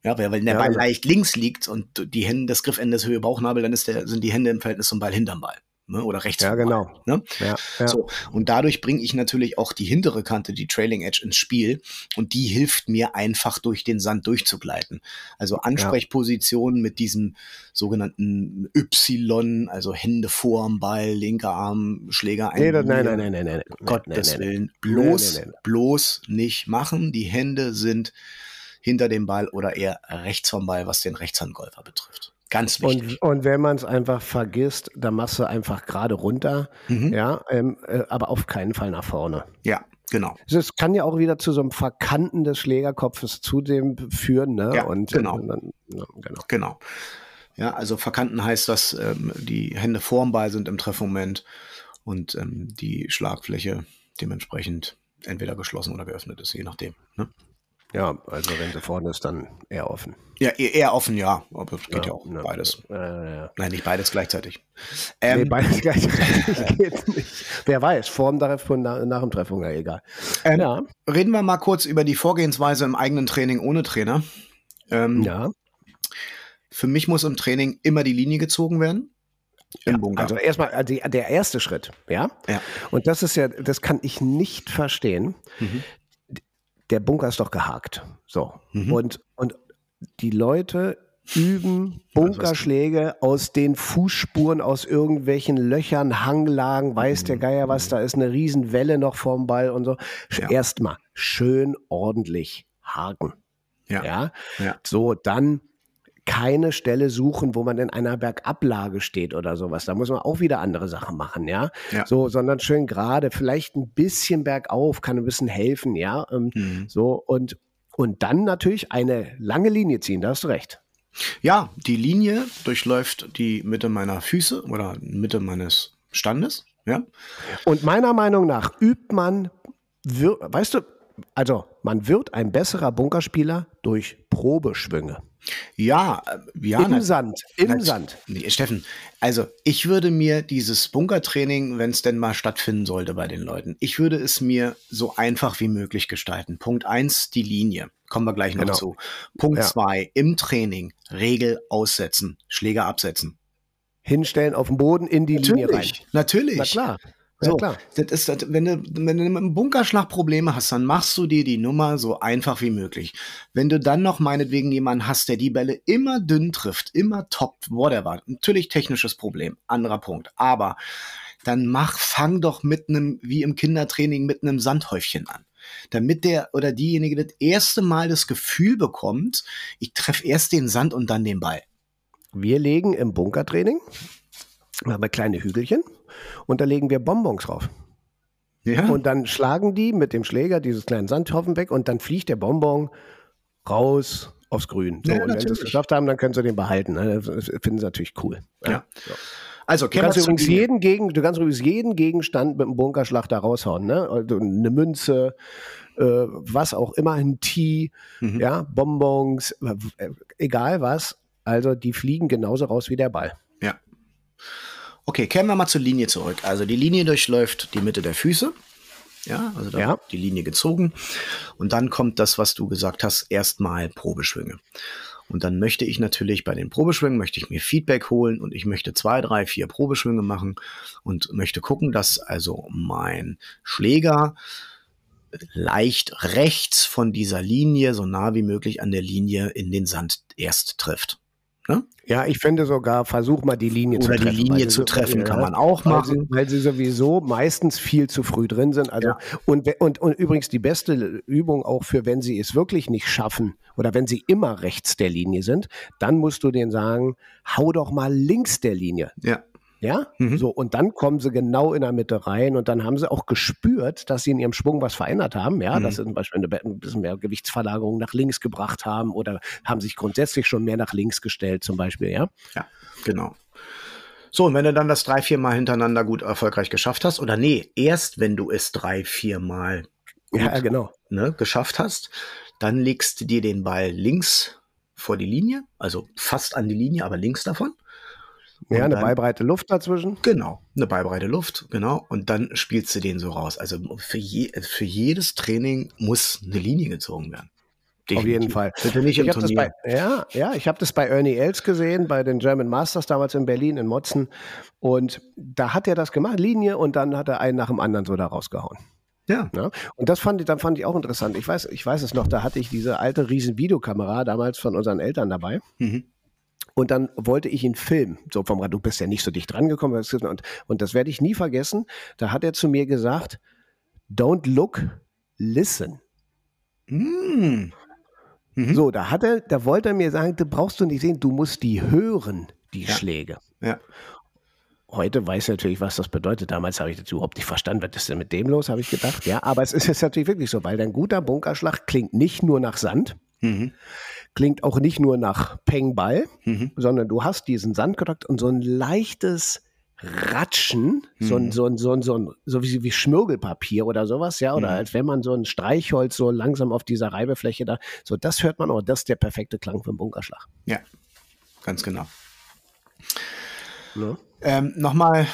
Ja, weil, weil der ja, Ball genau. leicht links liegt und die Hände, das Griffende ist Höhe Bauchnabel, dann der, sind die Hände im Verhältnis zum Ball hinterm Ball ne? oder rechts. Ja, genau. Ne? Ja, ja. So, und dadurch bringe ich natürlich auch die hintere Kante, die Trailing Edge, ins Spiel und die hilft mir einfach durch den Sand durchzugleiten. Also Ansprechpositionen ja. mit diesem sogenannten Y, also Hände vorm Ball, linker Arm, Schläger ein. Nee, nein, nein, nein, nein, nein. Gottes nein, Willen. Bloß, nein, nein, bloß nicht machen. Die Hände sind hinter dem Ball oder eher rechts vom Ball, was den Rechtshandgolfer betrifft. Ganz wichtig. Und, und wenn man es einfach vergisst, dann machst du einfach gerade runter, mhm. ja, ähm, äh, aber auf keinen Fall nach vorne. Ja, genau. Es kann ja auch wieder zu so einem Verkanten des Schlägerkopfes zudem führen, ne? Ja, und, genau. Und dann, ja, genau. Genau. Ja, also verkanten heißt, dass ähm, die Hände vorm Ball sind im Treffmoment und ähm, die Schlagfläche dementsprechend entweder geschlossen oder geöffnet ist, je nachdem. Ne? Ja, also wenn sie vorne ist, dann eher offen. Ja, eher offen, ja. Aber es geht ja, ja auch ne, beides. Äh, ja. Nein, nicht beides gleichzeitig. Ähm, nee, beides gleichzeitig geht nicht. Wer weiß, vor dem Treffen, nach, nach dem Treffung, ja egal. Ähm, ja. Reden wir mal kurz über die Vorgehensweise im eigenen Training ohne Trainer. Ähm, ja. Für mich muss im Training immer die Linie gezogen werden. Ja, also erstmal also der erste Schritt, ja? ja. Und das ist ja, das kann ich nicht verstehen. Mhm der Bunker ist doch gehakt. So. Mhm. Und, und die Leute üben Bunkerschläge aus den Fußspuren, aus irgendwelchen Löchern, Hanglagen, weiß der Geier was, da ist eine Riesenwelle noch vorm Ball und so. Ja. Erstmal schön ordentlich haken. Ja. ja. ja. So, dann keine Stelle suchen, wo man in einer Bergablage steht oder sowas. Da muss man auch wieder andere Sachen machen, ja. ja. So, sondern schön gerade, vielleicht ein bisschen bergauf, kann ein bisschen helfen, ja. Ähm, mhm. So, und, und dann natürlich eine lange Linie ziehen, da hast du recht. Ja, die Linie durchläuft die Mitte meiner Füße oder Mitte meines Standes, ja. Und meiner Meinung nach übt man, weißt du, also man wird ein besserer Bunkerspieler durch Probeschwünge. Ja, äh, ja. Im Sand, im na, Sand. Nee, Steffen, also ich würde mir dieses Bunkertraining, wenn es denn mal stattfinden sollte bei den Leuten, ich würde es mir so einfach wie möglich gestalten. Punkt eins, die Linie. Kommen wir gleich noch genau. zu. Punkt ja. zwei, im Training Regel aussetzen, Schläger absetzen. Hinstellen auf den Boden in die natürlich, Linie rein. Natürlich. Na klar. So, ja, klar. Das ist, das, wenn, du, wenn du im Bunkerschlag Probleme hast, dann machst du dir die Nummer so einfach wie möglich. Wenn du dann noch meinetwegen jemanden hast, der die Bälle immer dünn trifft, immer toppt, whatever, natürlich technisches Problem, anderer Punkt. Aber dann mach, fang doch mit einem, wie im Kindertraining, mit einem Sandhäufchen an. Damit der oder diejenige das erste Mal das Gefühl bekommt, ich treffe erst den Sand und dann den Ball. Wir legen im Bunkertraining, haben wir kleine Hügelchen und da legen wir Bonbons drauf. Ja. Und dann schlagen die mit dem Schläger dieses kleinen Sandhaufen weg und dann fliegt der Bonbon raus aufs Grün. So, ja, und wenn sie es geschafft haben, dann können sie den behalten. Ne? Das finden sie natürlich cool. Ja. ja. So. Also, du kannst, übrigens jeden Gegen, du kannst übrigens jeden Gegenstand mit einem Bunkerschlag da raushauen. Ne? Also eine Münze, äh, was auch immer, ein Tee, mhm. ja, Bonbons, äh, egal was. Also die fliegen genauso raus wie der Ball. Ja. Okay, kehren wir mal zur Linie zurück. Also die Linie durchläuft die Mitte der Füße. Ja, also da ja. wird die Linie gezogen. Und dann kommt das, was du gesagt hast, erstmal Probeschwünge. Und dann möchte ich natürlich bei den Probeschwüngen, möchte ich mir Feedback holen und ich möchte zwei, drei, vier Probeschwünge machen und möchte gucken, dass also mein Schläger leicht rechts von dieser Linie, so nah wie möglich an der Linie in den Sand erst trifft. Ne? Ja, ich finde sogar, versuch mal die Linie Oder zu treffen. die Linie zu treffen, kann man auch machen. Weil sie, weil sie, sowieso meistens viel zu früh drin sind. Also, ja. und, und, und übrigens die beste Übung auch für, wenn sie es wirklich nicht schaffen oder wenn sie immer rechts der Linie sind, dann musst du denen sagen, hau doch mal links der Linie. Ja. Ja, mhm. so und dann kommen sie genau in der Mitte rein und dann haben sie auch gespürt, dass sie in ihrem Schwung was verändert haben. Ja, mhm. dass sie zum Beispiel ein bisschen mehr Gewichtsverlagerung nach links gebracht haben oder haben sich grundsätzlich schon mehr nach links gestellt, zum Beispiel. Ja, ja, genau. So, und wenn du dann das drei, vier Mal hintereinander gut erfolgreich geschafft hast, oder nee, erst wenn du es drei, vier Mal gut, ja, genau. ne, geschafft hast, Dann legst du dir den Ball links vor die Linie, also fast an die Linie, aber links davon. Ja, eine dann- beibreite Luft dazwischen. Genau, eine beibreite Luft, genau. Und dann spielst du den so raus. Also für, je, für jedes Training muss eine Linie gezogen werden. Auf jeden Definitiv. Fall. Bitte nicht im Ich das Turnier. bei, ja, ja, ich habe das bei Ernie Els gesehen, bei den German Masters damals in Berlin, in Motzen. Und da hat er das gemacht, Linie, und dann hat er einen nach dem anderen so da rausgehauen. ja, Ne? Und das fand ich, dann fand ich auch interessant. Ich weiß, ich weiß es noch, da hatte ich diese alte riesen Videokamera damals von unseren Eltern dabei. Mhm. Und dann wollte ich ihn filmen. So vom Rad, du bist ja nicht so dicht rangekommen. Und, und das werde ich nie vergessen. Da hat er zu mir gesagt, don't look, listen. Mm. Mhm. So, da hat er, da wollte er mir sagen, du brauchst du nicht sehen, du musst die hören, die Ja. Schläge. Ja. Heute weiß ich natürlich, was das bedeutet. Damals habe ich das überhaupt nicht verstanden. Was ist denn mit dem los, habe ich gedacht. Ja, aber es ist jetzt natürlich wirklich so, weil dein guter Bunkerschlag klingt nicht nur nach Sand, Mhm. Klingt auch nicht nur nach Pengball, Mhm. sondern du hast diesen Sandkontakt und so ein leichtes Ratschen, so ein, Mhm. so ein, so ein, so ein, so wie, wie Schmirgelpapier oder sowas, ja, oder Mhm. als wenn man so ein Streichholz so langsam auf dieser Reibefläche da, so das hört man auch, das ist der perfekte Klang vom Bunkerschlag. Ja, ganz genau. Ne? Ähm, Nochmal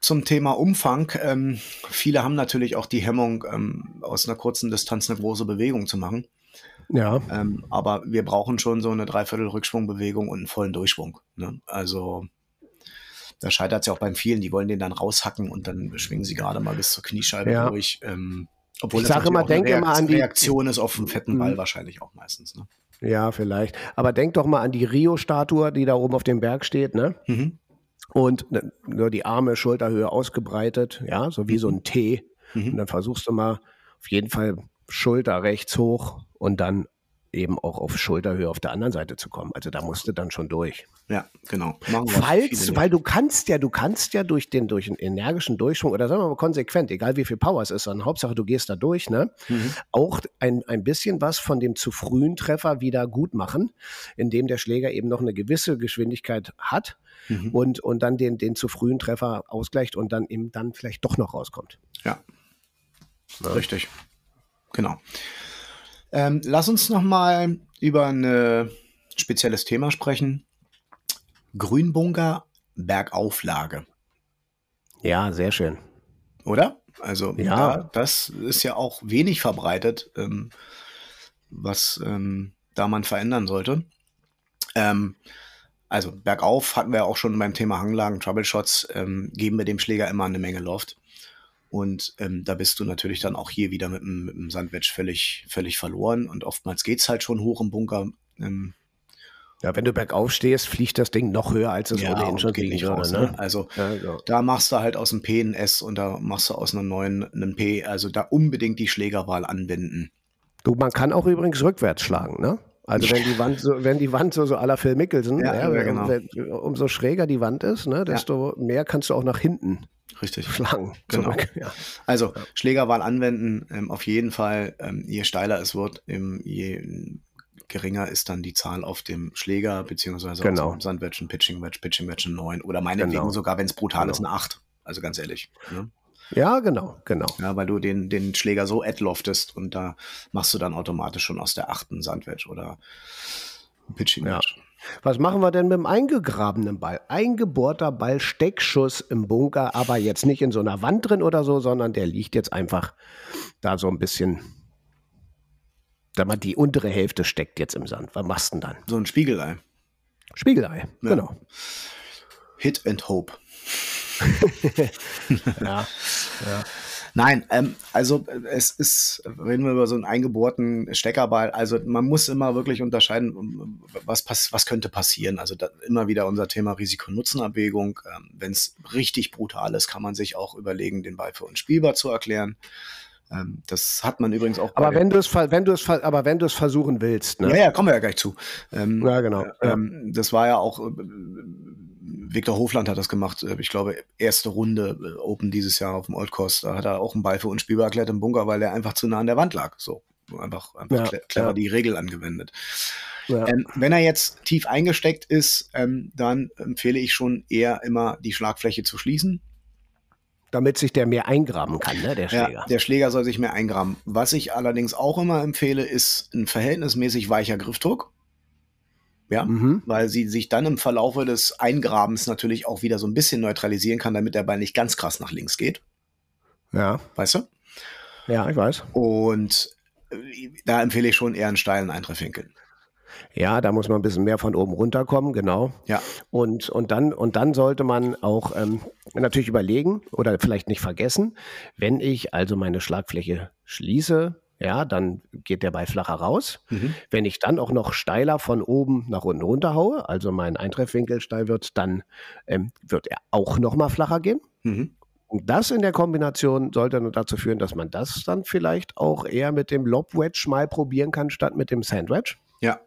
zum Thema Umfang. Ähm, viele haben natürlich auch die Hemmung, ähm, aus einer kurzen Distanz eine große Bewegung zu machen. Ja, Ähm, aber wir brauchen schon so eine Dreiviertel Rückschwungbewegung und einen vollen Durchschwung. Ne? Also da scheitert es ja auch beim vielen, die wollen den dann raushacken und dann schwingen sie gerade mal bis zur Kniescheibe Ja. durch. Ähm, obwohl Ich das immer, denk immer Reakt- an die- Reaktion ist auf einen fetten Ball Mhm. wahrscheinlich auch meistens. Ne? ja, vielleicht. Aber denk doch mal an die Rio-Statue, die da oben auf dem Berg steht, ne? Mhm. Und ne, nur die Arme, Schulterhöhe ausgebreitet, ja, so wie so ein T. Und Mhm. dann versuchst du mal auf jeden Fall Schulter rechts hoch und dann eben auch auf Schulterhöhe auf der anderen Seite zu kommen. Also da musst du dann schon durch. Ja, genau. Falls, weil du kannst ja, du kannst ja durch den, durch einen energischen Durchschwung oder sagen wir mal konsequent, egal wie viel Power es ist, dann Hauptsache du gehst da durch, ne? Mhm. Auch ein, ein bisschen was von dem zu frühen Treffer wieder gut machen, indem der Schläger eben noch eine gewisse Geschwindigkeit hat Mhm. und, und dann den, den zu frühen Treffer ausgleicht und dann eben dann vielleicht doch noch rauskommt. Ja. Richtig. Genau. Ähm, lass uns noch mal über ein spezielles Thema sprechen. Grünbunker Bergauflage, Ja, sehr schön. oder? Also Ja. da, das ist ja auch wenig verbreitet, ähm, was ähm, da man verändern sollte. Ähm, also bergauf hatten wir auch schon beim Thema Hanglagen, Troubleshots, ähm, geben wir dem Schläger immer eine Menge Loft. Und ähm, da bist du natürlich dann auch hier wieder mit dem, mit dem Sandwich völlig, völlig verloren. Und oftmals geht's halt schon hoch im Bunker. Ähm, Ja, wenn du bergauf stehst, fliegt das Ding noch höher, als es ohnehin und schon geht nicht würde. raus. Ne? Ne? Also Ja, ja. da machst du halt aus dem P ein S und da machst du aus einem neuen einen P. Also da unbedingt die Schlägerwahl anwenden. Du, man kann auch übrigens rückwärts schlagen, ne? Also wenn die Wand so, wenn die Wand so, so la Phil Mickelson, Ja, ja, ja, genau. wenn, umso schräger die Wand ist, ne, desto mehr kannst du auch nach hinten Richtig. schlagen. Genau. Zurück, Ja. Also Schlägerwahl anwenden, ähm, auf jeden Fall. Ähm, je steiler es wird, ähm, je geringer ist dann die Zahl auf dem Schläger, beziehungsweise Genau. auf dem Sandwedge, ein Pitching Wedge, Pitching Wedge ein 9 oder meinetwegen Genau. sogar, wenn es brutal Genau. ist, eine 8. Also ganz ehrlich. Ne? ja, genau, genau. Ja, weil du den, den Schläger so adloftest und da machst du dann automatisch schon aus der achten Sandwedge oder Pitching Ja. Wedge. Was machen wir denn mit dem eingegrabenen Ball? Eingebohrter Ball, Steckschuss im Bunker, aber jetzt nicht in so einer Wand drin oder so, sondern der liegt jetzt einfach da so ein bisschen. Sag mal, die untere Hälfte steckt jetzt im Sand. Was machst du denn dann? So ein Spiegelei. Spiegelei, Ja. genau. Hit and Hope. Ja. Nein, ähm, also äh, es ist, reden wir über so einen eingebohrten Steckerball, also man muss immer wirklich unterscheiden, was, pass was könnte passieren. Also da, immer wieder unser Thema Risiko-Nutzen-Abwägung. Ähm, Wenn es richtig brutal ist, kann man sich auch überlegen, den Ball für unspielbar zu erklären. Ähm, das hat man übrigens auch Aber wenn du es, wenn du es, aber wenn du es versuchen willst, Ja, ne? ja, kommen wir ja gleich zu. Ähm, Ja, genau. Ähm, das war ja auch, Viktor Hofland hat das gemacht, äh, ich glaube, erste Runde äh, Open dieses Jahr auf dem Old Course. Da hat er auch einen Ball für unspielbar erklärt im Bunker, weil er einfach zu nah an der Wand lag. So, einfach, einfach Ja, cle- clever ja. die Regel angewendet. Ja. Ähm, wenn er jetzt tief eingesteckt ist, ähm, dann empfehle ich schon eher immer die Schlagfläche zu schließen. Damit sich der mehr eingraben kann, ne, der Schläger. Ja, der Schläger soll sich mehr eingraben. Was ich allerdings auch immer empfehle, ist ein verhältnismäßig weicher Griffdruck. Ja, Mhm. weil sie sich dann im Verlaufe des Eingrabens natürlich auch wieder so ein bisschen neutralisieren kann, damit der Ball nicht ganz krass nach links geht. Ja, Weißt du? ja, ich weiß. Und äh, da empfehle ich schon eher einen steilen Eintreffwinkel. Ja, da muss man ein bisschen mehr von oben runterkommen, genau. Ja, Und, und, dann, und dann sollte man auch ähm, natürlich überlegen oder vielleicht nicht vergessen, wenn ich also meine Schlagfläche schließe, ja, dann geht der Ball flacher raus. Mhm. Wenn ich dann auch noch steiler von oben nach unten runterhaue, also mein Eintreffwinkel steil wird, dann ähm, wird er auch noch mal flacher gehen. Mhm. Und das in der Kombination sollte dann dazu führen, dass man das dann vielleicht auch eher mit dem Lob Wedge mal probieren kann, statt mit dem Sandwich. ja.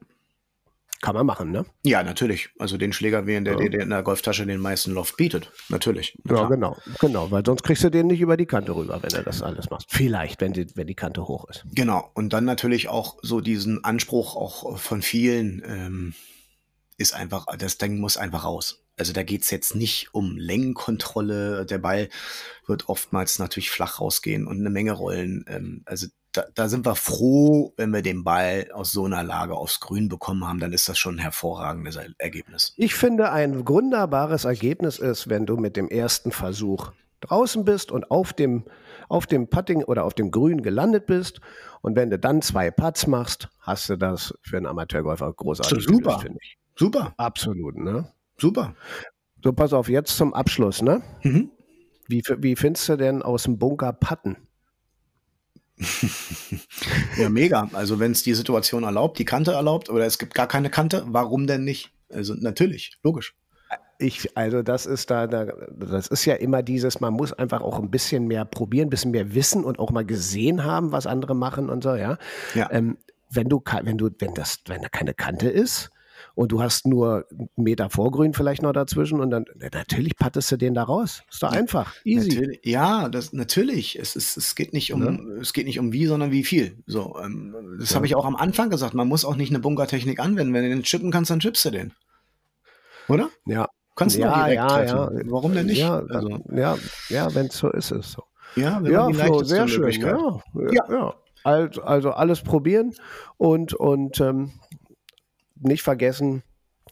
Kann man machen, ne? Ja, natürlich. Also den Schläger wählen, der, Ja. der in der Golftasche den meisten Loft bietet. Natürlich. Na Ja, klar. genau, genau, weil sonst kriegst du den nicht über die Kante rüber, wenn du das alles machst. Vielleicht, wenn die, wenn die Kante hoch ist. Genau. Und dann natürlich auch so diesen Anspruch auch von vielen ähm, ist einfach, das Ding muss einfach raus. Also da geht's jetzt nicht um Längenkontrolle. Der Ball wird oftmals natürlich flach rausgehen und eine Menge rollen. Ähm, also da, da sind wir froh, wenn wir den Ball aus so einer Lage aufs Grün bekommen haben, dann ist das schon ein hervorragendes Er- Ergebnis. Ich finde, ein wunderbares Ergebnis ist, wenn du mit dem ersten Versuch draußen bist und auf dem, auf dem Putting oder auf dem Grün gelandet bist. Und wenn du dann zwei Putts machst, hast du das für einen Amateurgolfer großartig Super. finde ich. Super, Absolut, ne? super. So, pass auf, jetzt zum Abschluss, ne? Mhm. Wie, wie findest du denn aus dem Bunker Putten? Ja, mega. Also wenn es die Situation erlaubt, die Kante erlaubt oder es gibt gar keine Kante, warum denn nicht? Also natürlich, logisch. Ich, also das ist da, da, das ist ja immer dieses, man muss einfach auch ein bisschen mehr probieren, ein bisschen mehr wissen und auch mal gesehen haben, was andere machen und so, ja. Ja. Ähm, wenn du, wenn du, wenn das, wenn da keine Kante ist und du hast nur einen Meter Vorgrün vielleicht noch dazwischen und dann, na, natürlich pattest du den da raus. Ist doch einfach. Easy. Natürlich, ja, das natürlich. Es, ist, es geht nicht um, es geht nicht um wie, sondern wie viel. So, ähm, das Ja. habe ich auch am Anfang gesagt. Man muss auch nicht eine Bunkertechnik anwenden. Wenn du den chippen kannst, dann chippst du den. Oder? Ja. Kannst du ja, direkt ja, treffen. ja. Warum denn nicht? Ja, also, ja, ja wenn es so ist, ist so. ja, wenn Ja, man die Flo, sehr schön. Ja, ja. ja. Also, also alles probieren und, und ähm, nicht vergessen,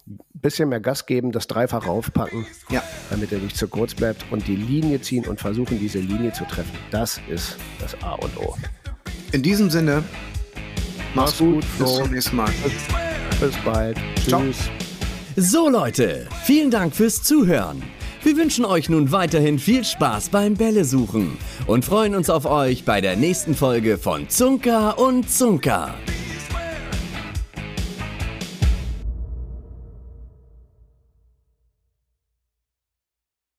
ein bisschen mehr Gas geben, das dreifach raufpacken, Ja. damit er nicht zu kurz bleibt und die Linie ziehen und versuchen, diese Linie zu treffen. Das ist das A und O. In diesem Sinne, mach's Mach's gut, gut. Bis zum nächsten Mal. Bis bald. Ciao. Tschüss. So Leute, vielen Dank fürs Zuhören. Wir wünschen euch nun weiterhin viel Spaß beim Bälle suchen und freuen uns auf euch bei der nächsten Folge von Zunker und Zunker.